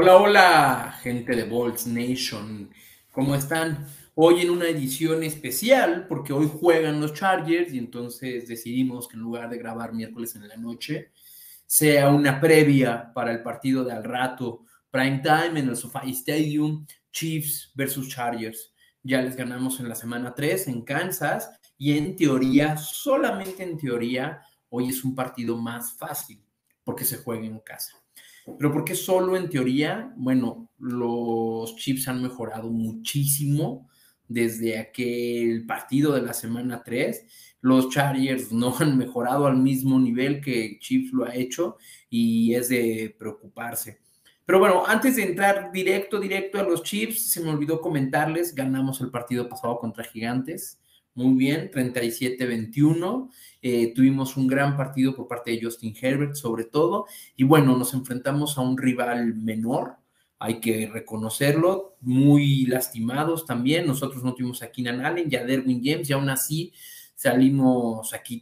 Hola, hola, gente de Bolts Nation. ¿Cómo están? Hoy en una edición especial, porque hoy juegan los Chargers y entonces decidimos que en lugar de grabar miércoles en la noche, sea una previa para el partido de al rato, prime time en el SoFi Stadium, Chiefs versus Chargers. Ya les ganamos en la semana 3 en Kansas y en teoría, solamente en teoría, hoy es un partido más fácil porque se juega en casa. Pero ¿por qué solo en teoría? Bueno, los Chiefs han mejorado muchísimo desde aquel partido de la semana 3. Los Chargers no han mejorado al mismo nivel que Chiefs lo ha hecho y es de preocuparse. Pero bueno, antes de entrar directo, directo a los Chiefs, se me olvidó comentarles, ganamos el partido pasado contra Gigantes. Muy bien, 37-21. Eh, tuvimos un gran partido por parte de Justin Herbert, sobre todo. Y bueno, nos enfrentamos a un rival menor, hay que reconocerlo, muy lastimados también. Nosotros no tuvimos a Keenan Allen, ya Derwin James, y aún así salimos aquí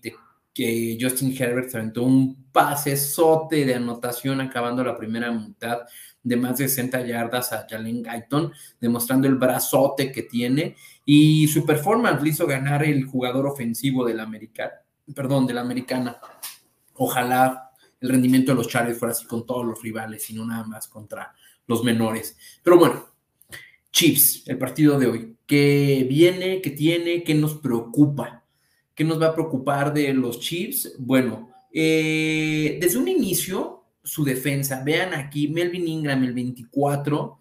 que Justin Herbert se aventó un pase sote de anotación acabando la primera mitad de más de 60 yardas a Jalen Guyton, demostrando el brazote que tiene y su performance le hizo ganar el jugador ofensivo de la americana, perdón, de la americana. Ojalá el rendimiento de los Chargers fuera así con todos los rivales y no nada más contra los menores. Pero bueno, Chiefs, el partido de hoy, ¿qué viene, qué tiene, qué nos preocupa? ¿Qué nos va a preocupar de los Chiefs? Bueno, eh, desde un inicio, su defensa, vean aquí, Melvin Ingram, el 24,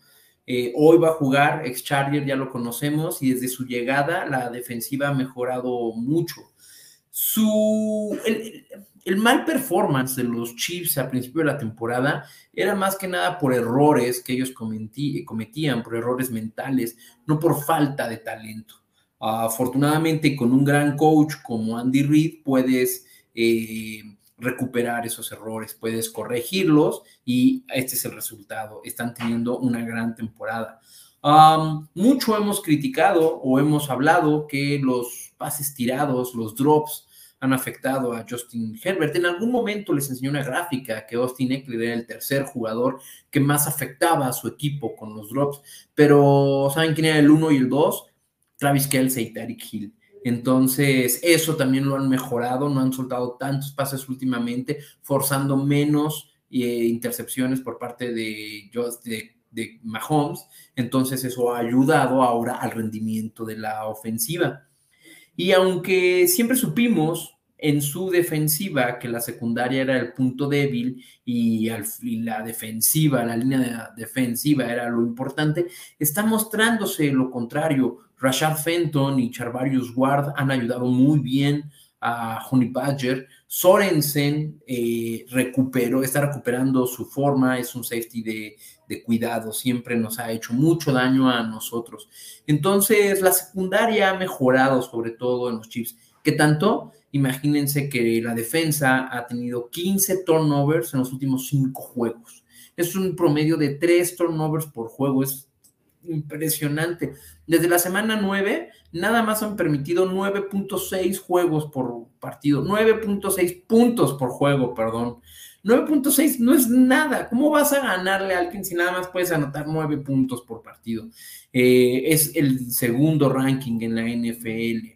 eh, hoy va a jugar, ex Charger ya lo conocemos, y desde su llegada la defensiva ha mejorado mucho. Su, el, mal performance de los Chiefs a principio de la temporada era más que nada por errores que ellos cometían, por errores mentales, no por falta de talento. afortunadamente, con un gran coach como Andy Reid, puedes eh, recuperar esos errores, puedes corregirlos y este es el resultado. Están teniendo una gran temporada. mucho hemos criticado o hemos hablado que los pases tirados, los drops, han afectado a Justin Herbert. En algún momento les enseñó una gráfica que Austin Eckler era el tercer jugador que más afectaba a su equipo con los drops, pero ¿saben quién era el 1 y el 2? Travis Kelsey y Tariq Hill. Entonces, eso también lo han mejorado, no han soltado tantos pases últimamente, forzando menos eh, intercepciones por parte de, Mahomes. Entonces, eso ha ayudado ahora al rendimiento de la ofensiva. Y aunque siempre supimos en su defensiva que la secundaria era el punto débil y, la defensiva, la línea defensiva era lo importante, está mostrándose lo contrario. Rashad Fenton y Charvarius Ward han ayudado muy bien a Honey Badger. Sorensen eh, recuperó, está recuperando su forma, es un safety de, cuidado, siempre nos ha hecho mucho daño a nosotros. Entonces, la secundaria ha mejorado, sobre todo en los Chiefs. ¿Qué tanto? Imagínense que la defensa ha tenido 15 turnovers en los últimos 5 juegos. Es un promedio de 3 turnovers por juego, es impresionante. Desde la semana 9, nada más han permitido 9.6 juegos por partido, 9.6 puntos por juego, perdón. 9.6 no es nada. ¿Cómo vas a ganarle a alguien si nada más puedes anotar 9 puntos por partido? Eh, es el segundo ranking en la NFL.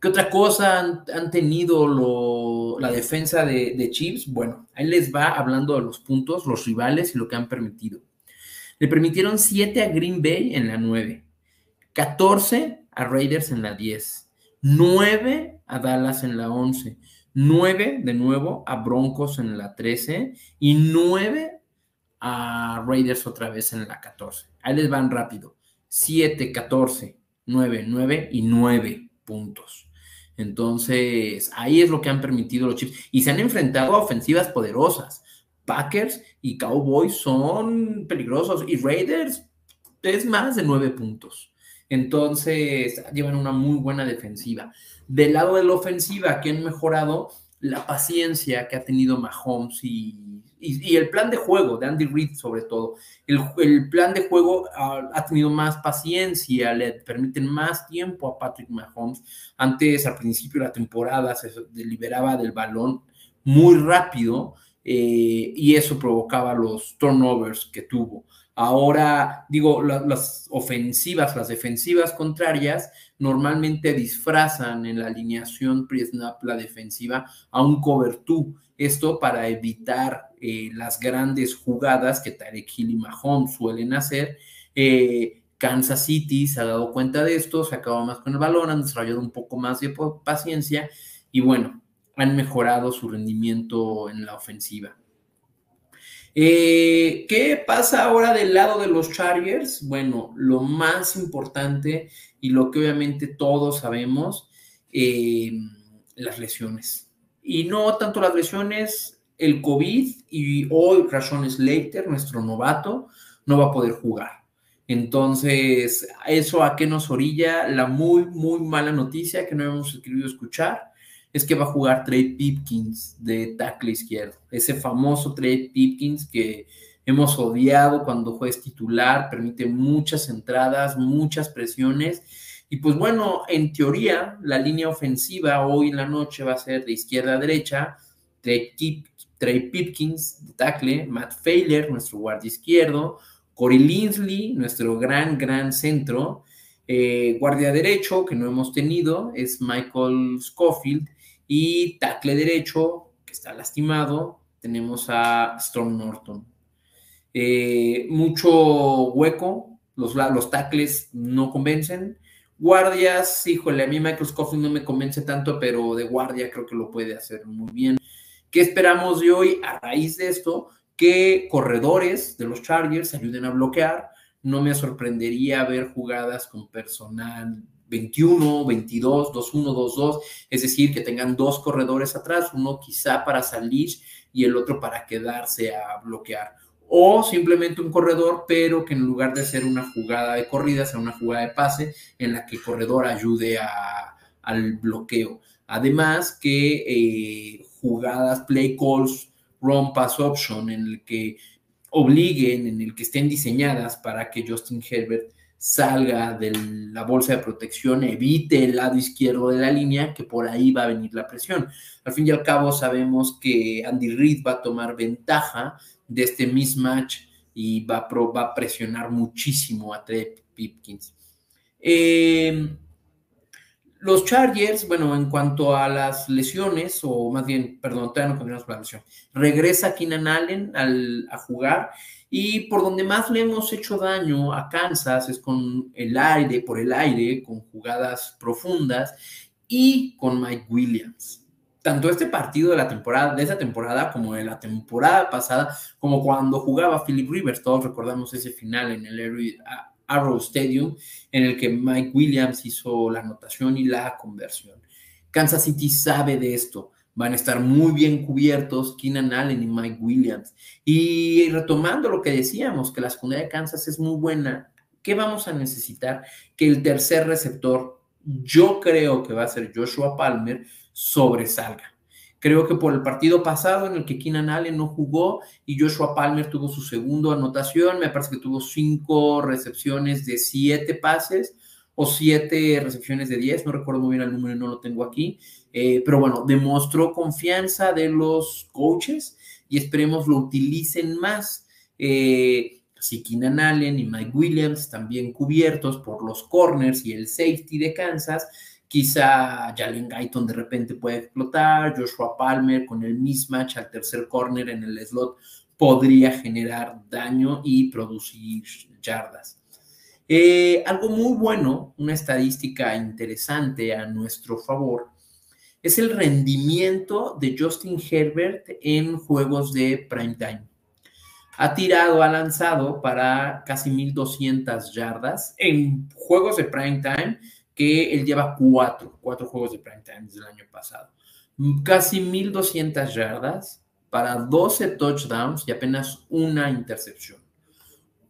¿Qué otra cosa han, tenido la defensa de, de Chiefs? Bueno, ahí les va hablando de los puntos, los rivales y lo que han permitido. Le permitieron 7 a Green Bay en la 9, 14 a Raiders en la 10, 9 a Dallas en la 11, 9 de nuevo a Broncos en la 13 y 9 a Raiders otra vez en la 14. Ahí les van rápido. 7, 14, 9, 9 y 9 puntos. Entonces, ahí es lo que han permitido los Chiefs. Y se han enfrentado a ofensivas poderosas. Packers y Cowboys son peligrosos y Raiders es más de nueve puntos. Entonces, llevan una muy buena defensiva. Del lado de la ofensiva, que han mejorado la paciencia que ha tenido Mahomes y, el plan de juego de Andy Reid, sobre todo. El, plan de juego ha, tenido más paciencia, le permiten más tiempo a Patrick Mahomes. Antes, al principio de la temporada, se liberaba del balón muy rápido eh, y eso provocaba los turnovers que tuvo. Ahora, digo, las ofensivas, las defensivas contrarias normalmente disfrazan en la alineación pre-snap la defensiva a un cover 2. Esto para evitar eh, las grandes jugadas que Tarek Hill y Mahomes suelen hacer. Eh, Kansas City se ha dado cuenta de esto, se acaba más con el balón, han desarrollado un poco más de paciencia y bueno, han mejorado su rendimiento en la ofensiva. Eh, ¿Qué pasa ahora del lado de los Chargers? Bueno, lo más importante y lo que obviamente todos sabemos, eh, las lesiones. Y no tanto las lesiones, el COVID y hoy Rashon Slater, nuestro novato, no va a poder jugar. Entonces, ¿eso a qué nos orilla? La muy, muy mala noticia que no hemos querido escuchar es que va a jugar Trey Pipkins de tackle izquierdo. Ese famoso Trey Pipkins que hemos odiado cuando juez titular, permite muchas entradas, muchas presiones. Y pues bueno, en teoría, la línea ofensiva hoy en la noche va a ser de izquierda a derecha. Trey, Pipkins de tackle, Matt Failer, nuestro guardia izquierdo, Corey Linsley, nuestro gran, gran centro. Eh, guardia derecho, que no hemos tenido, es Michael Schofield. Y tackle derecho, que está lastimado, tenemos a Storm Norton. Eh, mucho hueco, los, los tackles no convencen. Guardias, híjole, a mí Michael Scofield no me convence tanto, pero de guardia creo que lo puede hacer muy bien. ¿Qué esperamos de hoy a raíz de esto? Que corredores de los Chargers ayuden a bloquear. No me sorprendería ver jugadas con personal 21, 22, 2-1, 2-2, es decir, que tengan dos corredores atrás, uno quizá para salir y el otro para quedarse a bloquear. O simplemente un corredor, pero que en lugar de ser una jugada de corrida, sea una jugada de pase en la que el corredor ayude al bloqueo. Además que eh, jugadas, play calls, run pass option, en el que obliguen, en el que estén diseñadas para que Justin Herbert salga de la bolsa de protección, evite el lado izquierdo de la línea, que por ahí va a venir la presión. Al fin y al cabo sabemos que Andy Reid va a tomar ventaja de este mismatch y va a, va a presionar muchísimo a Trey Pipkins. Eh, los Chargers, bueno, en cuanto a las lesiones, o más bien, perdón, todavía no continuamos con la lesión, regresa Keenan Allen al, a jugar y por donde más le hemos hecho daño a Kansas es con el aire, por el aire, con jugadas profundas y con Mike Williams. Tanto este partido de la temporada, de esa temporada, como de la temporada pasada, como cuando jugaba Philip Rivers, todos recordamos ese final en el Arrow Stadium, en el que Mike Williams hizo la anotación y la conversión. Kansas City sabe de esto van a estar muy bien cubiertos Keenan Allen y Mike Williams. Y retomando lo que decíamos, que la secundaria de Kansas es muy buena, ¿qué vamos a necesitar? Que el tercer receptor, yo creo que va a ser Joshua Palmer, sobresalga. Creo que por el partido pasado en el que Keenan Allen no jugó y Joshua Palmer tuvo su segundo anotación, me parece que tuvo cinco recepciones de siete pases o siete recepciones de diez, no recuerdo muy bien el número, no lo tengo aquí, eh, pero bueno, demostró confianza de los coaches y esperemos lo utilicen más. Eh, si Keenan Allen y Mike Williams también cubiertos por los corners y el safety de Kansas, quizá Jalen Guyton de repente puede explotar, Joshua Palmer con el mismatch al tercer corner en el slot podría generar daño y producir yardas. Eh, algo muy bueno, una estadística interesante a nuestro favor, es el rendimiento de Justin Herbert en juegos de prime time. Ha tirado, ha lanzado para casi 1200 yardas en juegos de prime time, que él lleva cuatro, cuatro juegos de prime time desde el año pasado. Casi 1200 yardas para 12 touchdowns y apenas una intercepción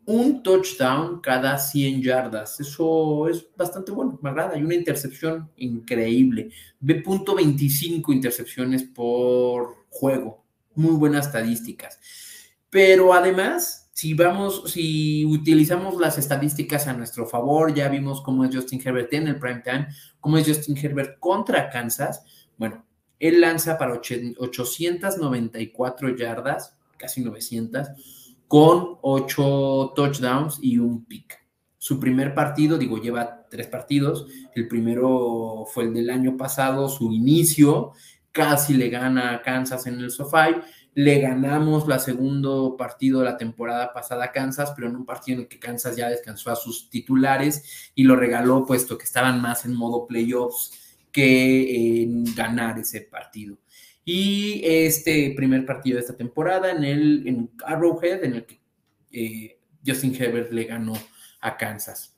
un touchdown cada 100 yardas. Eso es bastante bueno, me agrada. Hay una intercepción increíble. B.25 intercepciones por juego. Muy buenas estadísticas. Pero además, si vamos, si utilizamos las estadísticas a nuestro favor, ya vimos cómo es Justin Herbert en el prime time, cómo es Justin Herbert contra Kansas. Bueno, Él lanza para 894 yardas, casi 900, con 8 touchdowns y un pick. Su primer partido, digo, lleva tres partidos. El primero fue el del año pasado, su inicio, casi le gana a Kansas en el SoFi. Le ganamos la segundo partido de la temporada pasada a Kansas, pero en un partido en el que Kansas ya descansó a sus titulares y lo regaló, puesto que estaban más en modo playoffs que en ganar ese partido. Y este primer partido de esta temporada en el en Arrowhead, en el que eh, Justin Herbert le ganó a Kansas.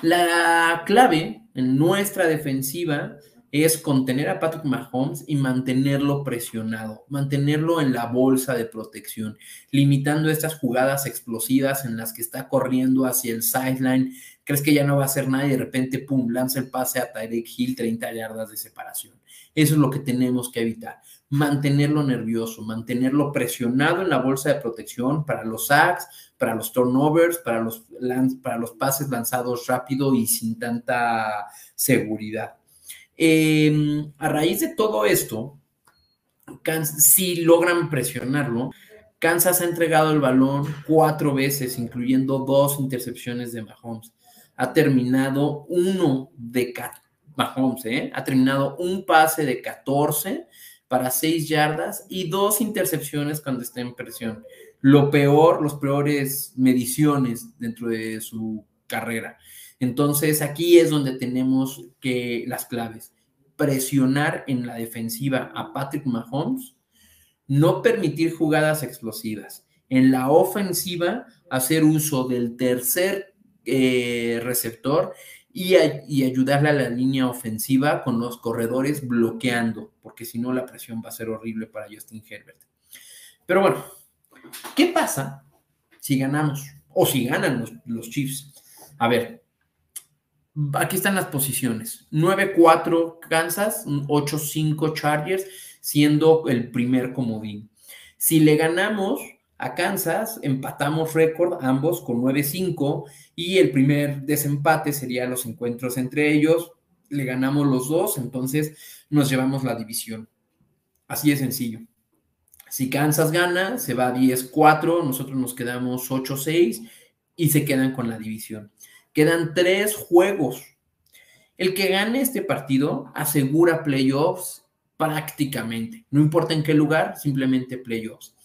La clave en nuestra defensiva es contener a Patrick Mahomes y mantenerlo presionado, mantenerlo en la bolsa de protección, limitando estas jugadas explosivas en las que está corriendo hacia el sideline, crees que ya no va a hacer nada y de repente, pum, lanza el pase a Tyreek Hill 30 yardas de separación. Eso es lo que tenemos que evitar, mantenerlo nervioso, mantenerlo presionado en la bolsa de protección para los sacks, para los turnovers, para los, para los pases lanzados rápido y sin tanta seguridad. Em, a raíz de todo esto, si logran presionarlo, Kansas ha entregado el balón cuatro veces, incluyendo dos intercepciones de Mahomes. Ha terminado uno de Mahomes, ¿eh? ha terminado un pase de 14 para 6 yardas y dos intercepciones cuando está en presión. Lo peor, los peores mediciones dentro de su carrera. Entonces aquí es donde tenemos que las claves. Presionar en la defensiva a Patrick Mahomes, no permitir jugadas explosivas. En la ofensiva, hacer uso del tercer eh, receptor y, ayudarle a la línea ofensiva con los corredores bloqueando, porque si no la presión va a ser horrible para Justin Herbert. Pero bueno, ¿qué pasa si ganamos o si ganan los, los Chiefs? A ver, aquí están las posiciones. 9-4 Kansas, 8-5 Chargers, siendo el primer comodín. Si le ganamos a Kansas, empatamos récord ambos con 9-5 y el primer desempate sería los encuentros entre ellos. Le ganamos los dos, entonces nos llevamos la división. Así de sencillo. Si Kansas gana, se va 10-4, nosotros nos quedamos 8-6 y se quedan con la división. Quedan tres juegos. El que gane este partido asegura playoffs prácticamente. No importa en qué lugar, simplemente playoffs.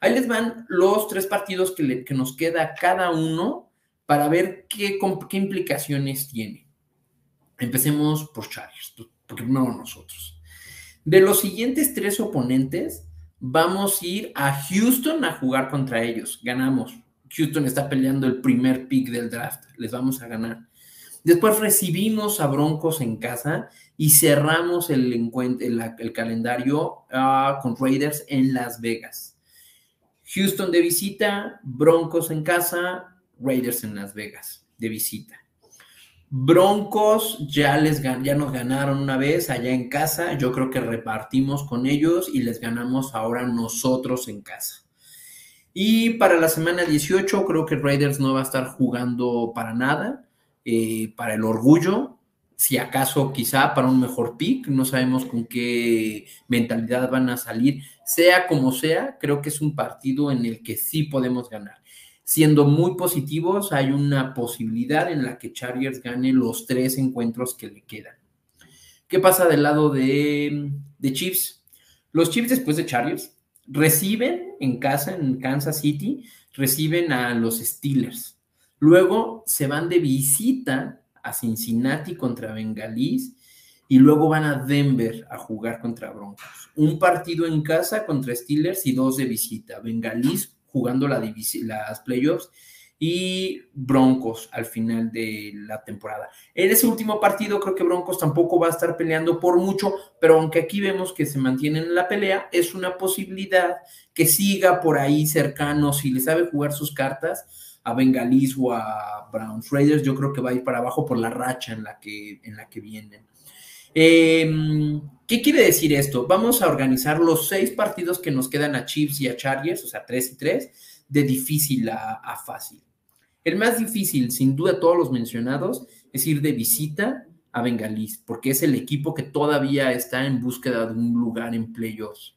Ahí les van los tres partidos que, nos queda cada uno para ver qué, qué implicaciones tiene. Empecemos por Chargers, porque no nosotros. De los siguientes tres oponentes, vamos a ir a Houston a jugar contra ellos. Ganamos. Houston está peleando el primer pick del draft, les vamos a ganar. Después recibimos a Broncos en casa y cerramos el, calendario ah, con Raiders en Las Vegas. Houston de visita, Broncos en casa, Raiders en Las Vegas de visita. Broncos ya, les, ya nos ganaron una vez allá en casa, yo creo que repartimos con ellos y les ganamos ahora nosotros en casa. Y para la semana 18 creo que Raiders no va a estar jugando para nada, eh, para el orgullo, si acaso quizá para un mejor pick, no sabemos con qué mentalidad van a salir, sea como sea, creo que es un partido en el que sí podemos ganar. Siendo muy positivos, hay una posibilidad en la que Chargers gane los tres encuentros que le quedan. ¿Qué pasa del lado de, de Chiefs? Los Chiefs después de Chargers Reciben en casa, en Kansas City, reciben a los Steelers. Luego se van de visita a Cincinnati contra Bengalís y luego van a Denver a jugar contra Broncos. Un partido en casa contra Steelers y dos de visita. Bengalís jugando la las playoffs y Broncos al final de la temporada. En ese último partido creo que Broncos tampoco va a estar peleando por mucho, pero aunque aquí vemos que se mantienen en la pelea, es una posibilidad que siga por ahí cercano, si le sabe jugar sus cartas a Bengalis o a Browns Raiders, yo creo que va a ir para abajo por la racha en la que, en la que vienen. Em, ¿Qué quiere decir esto? Vamos a organizar los seis partidos que nos quedan a Chiefs y a Chargers, o sea, tres y tres, de difícil a fácil. El más difícil, sin duda, todos los mencionados, es ir de visita a Bengalis, porque es el equipo que todavía está en búsqueda de un lugar en playoffs.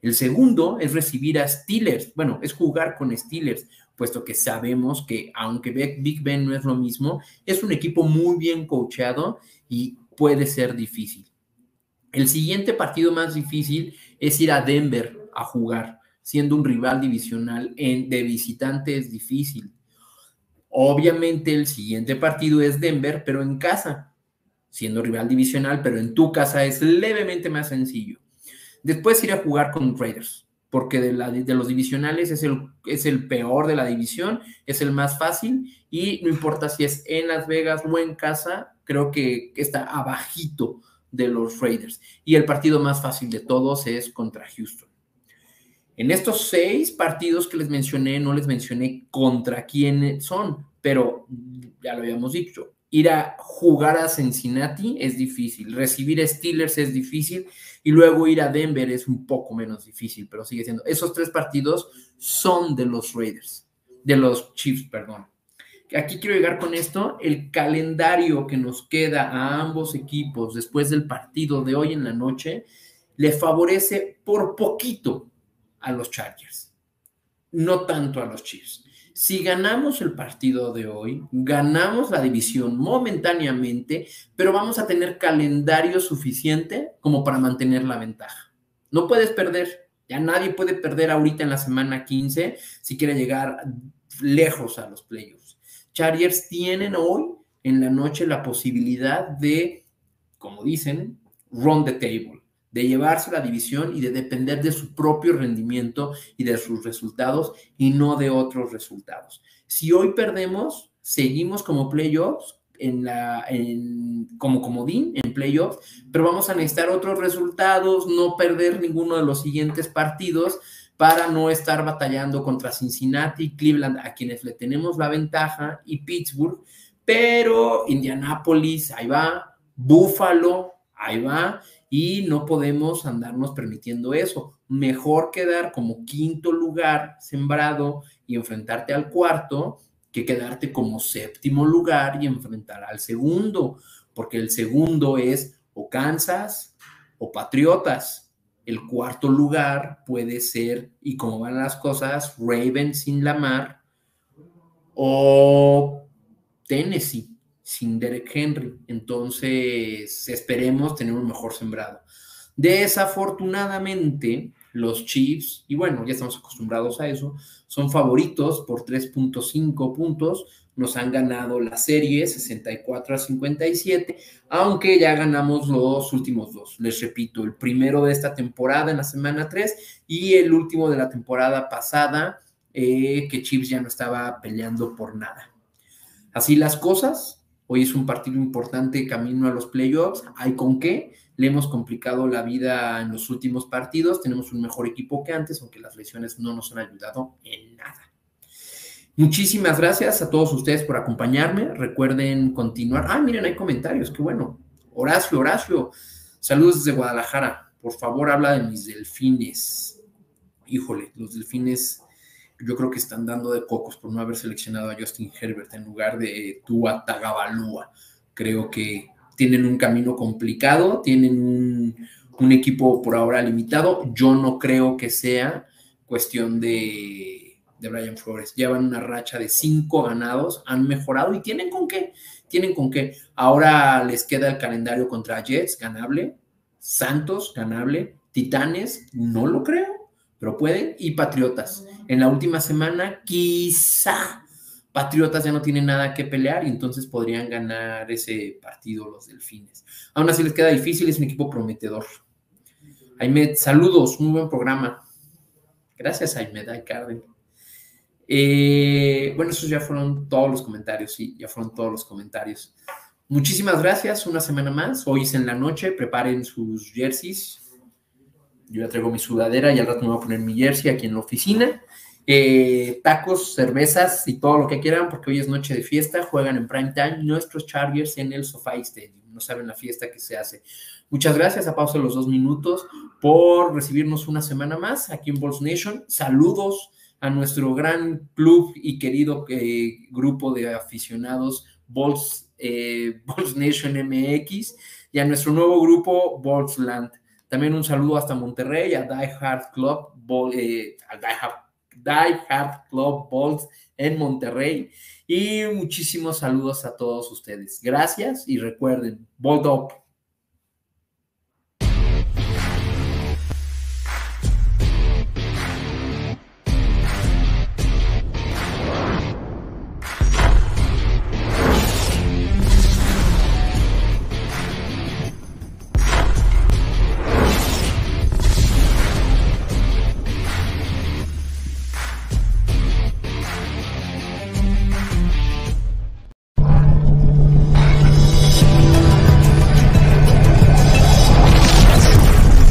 El segundo es recibir a Steelers, bueno, es jugar con Steelers, puesto que sabemos que aunque Big Ben no es lo mismo, es un equipo muy bien coachado y puede ser difícil. El siguiente partido más difícil es ir a Denver a jugar, siendo un rival divisional en, de visitante es difícil. Obviamente el siguiente partido es Denver, pero en casa, siendo rival divisional, pero en tu casa es levemente más sencillo. Después ir a jugar con Raiders, porque de, los divisionales es el, es el peor de la división, es el más fácil y no importa si es en Las Vegas o en casa, creo que está abajito de los Raiders. Y el partido más fácil de todos es contra Houston. En estos seis partidos que les mencioné, no les mencioné contra quién son, pero ya lo habíamos dicho, ir a jugar a Cincinnati es difícil, recibir a Steelers es difícil y luego ir a Denver es un poco menos difícil, pero sigue siendo. Esos tres partidos son de los Raiders, de los Chiefs, perdón. Aquí quiero llegar con esto, el calendario que nos queda a ambos equipos después del partido de hoy en la noche le favorece por poquito a los Chargers, no tanto a los Chiefs. Si ganamos el partido de hoy, ganamos la división momentáneamente, pero vamos a tener calendario suficiente como para mantener la ventaja. No puedes perder, ya nadie puede perder ahorita en la semana 15 si quiere llegar lejos a los playoffs. Chargers tienen hoy en la noche la posibilidad de, como dicen, run the table de llevarse la división y de depender de su propio rendimiento y de sus resultados y no de otros resultados. Si hoy perdemos, seguimos como playoffs en la en, como comodín en playoffs, pero vamos a necesitar otros resultados, no perder ninguno de los siguientes partidos para no estar batallando contra Cincinnati, Cleveland, a quienes le tenemos la ventaja, y Pittsburgh, pero Indianapolis, ahí va, Buffalo, ahí va, y no podemos andarnos permitiendo eso. Mejor quedar como quinto lugar sembrado y enfrentarte al cuarto que quedarte como séptimo lugar y enfrentar al segundo, porque el segundo es o Kansas o Patriotas. El cuarto lugar puede ser, y como van las cosas, Ravens sin Lamar o Tennessee sin Derek Henry. Entonces, esperemos tener un mejor sembrado. Desafortunadamente, los Chiefs, y bueno, ya estamos acostumbrados a eso, son favoritos por 3.5 puntos. Nos han ganado la serie 64 a 57, aunque ya ganamos los últimos dos. Les repito, el primero de esta temporada en la semana 3 y el último de la temporada pasada, eh, que Chiefs ya no estaba peleando por nada. Así las cosas, Hoy es un partido importante camino a los playoffs. ¿Hay con qué? Le hemos complicado la vida en los últimos partidos. Tenemos un mejor equipo que antes, aunque las lesiones no nos han ayudado en nada. Muchísimas gracias a todos ustedes por acompañarme. Recuerden continuar. Ah, miren, hay comentarios. Qué bueno. Horacio, Horacio. Saludos desde Guadalajara. Por favor, habla de mis delfines. Híjole, los delfines yo creo que están dando de cocos por no haber seleccionado a Justin Herbert en lugar de Tua Tagabalúa. Creo que tienen un camino complicado, tienen un, un, equipo por ahora limitado. Yo no creo que sea cuestión de, de Brian Flores. Llevan una racha de cinco ganados, han mejorado y tienen con qué. Tienen con qué. Ahora les queda el calendario contra Jets, ganable. Santos, ganable. Titanes, no lo creo pero pueden, y Patriotas. En la última semana, quizá Patriotas ya no tienen nada que pelear y entonces podrían ganar ese partido los Delfines. Aún así les queda difícil, es un equipo prometedor. Aymed, saludos, muy buen programa. Gracias, Aymed Aycarden. Eh, bueno, esos ya fueron todos los comentarios, sí, ya fueron todos los comentarios. Muchísimas gracias, una semana más. Hoy es en la noche, preparen sus jerseys, yo ya traigo mi sudadera y al rato me voy a poner mi jersey aquí en la oficina. Eh, tacos, cervezas y todo lo que quieran, porque hoy es noche de fiesta. Juegan en prime time nuestros Chargers en el SoFi Stadium. No saben la fiesta que se hace. Muchas gracias a pausa los dos minutos por recibirnos una semana más aquí en Balls Nation. Saludos a nuestro gran club y querido eh, grupo de aficionados Balls eh, Nation MX y a nuestro nuevo grupo Boltsland. También un saludo hasta Monterrey, a Die Hard Club, eh, a Die Hard, Club Bolts en Monterrey. Y muchísimos saludos a todos ustedes. Gracias y recuerden, Bold Up.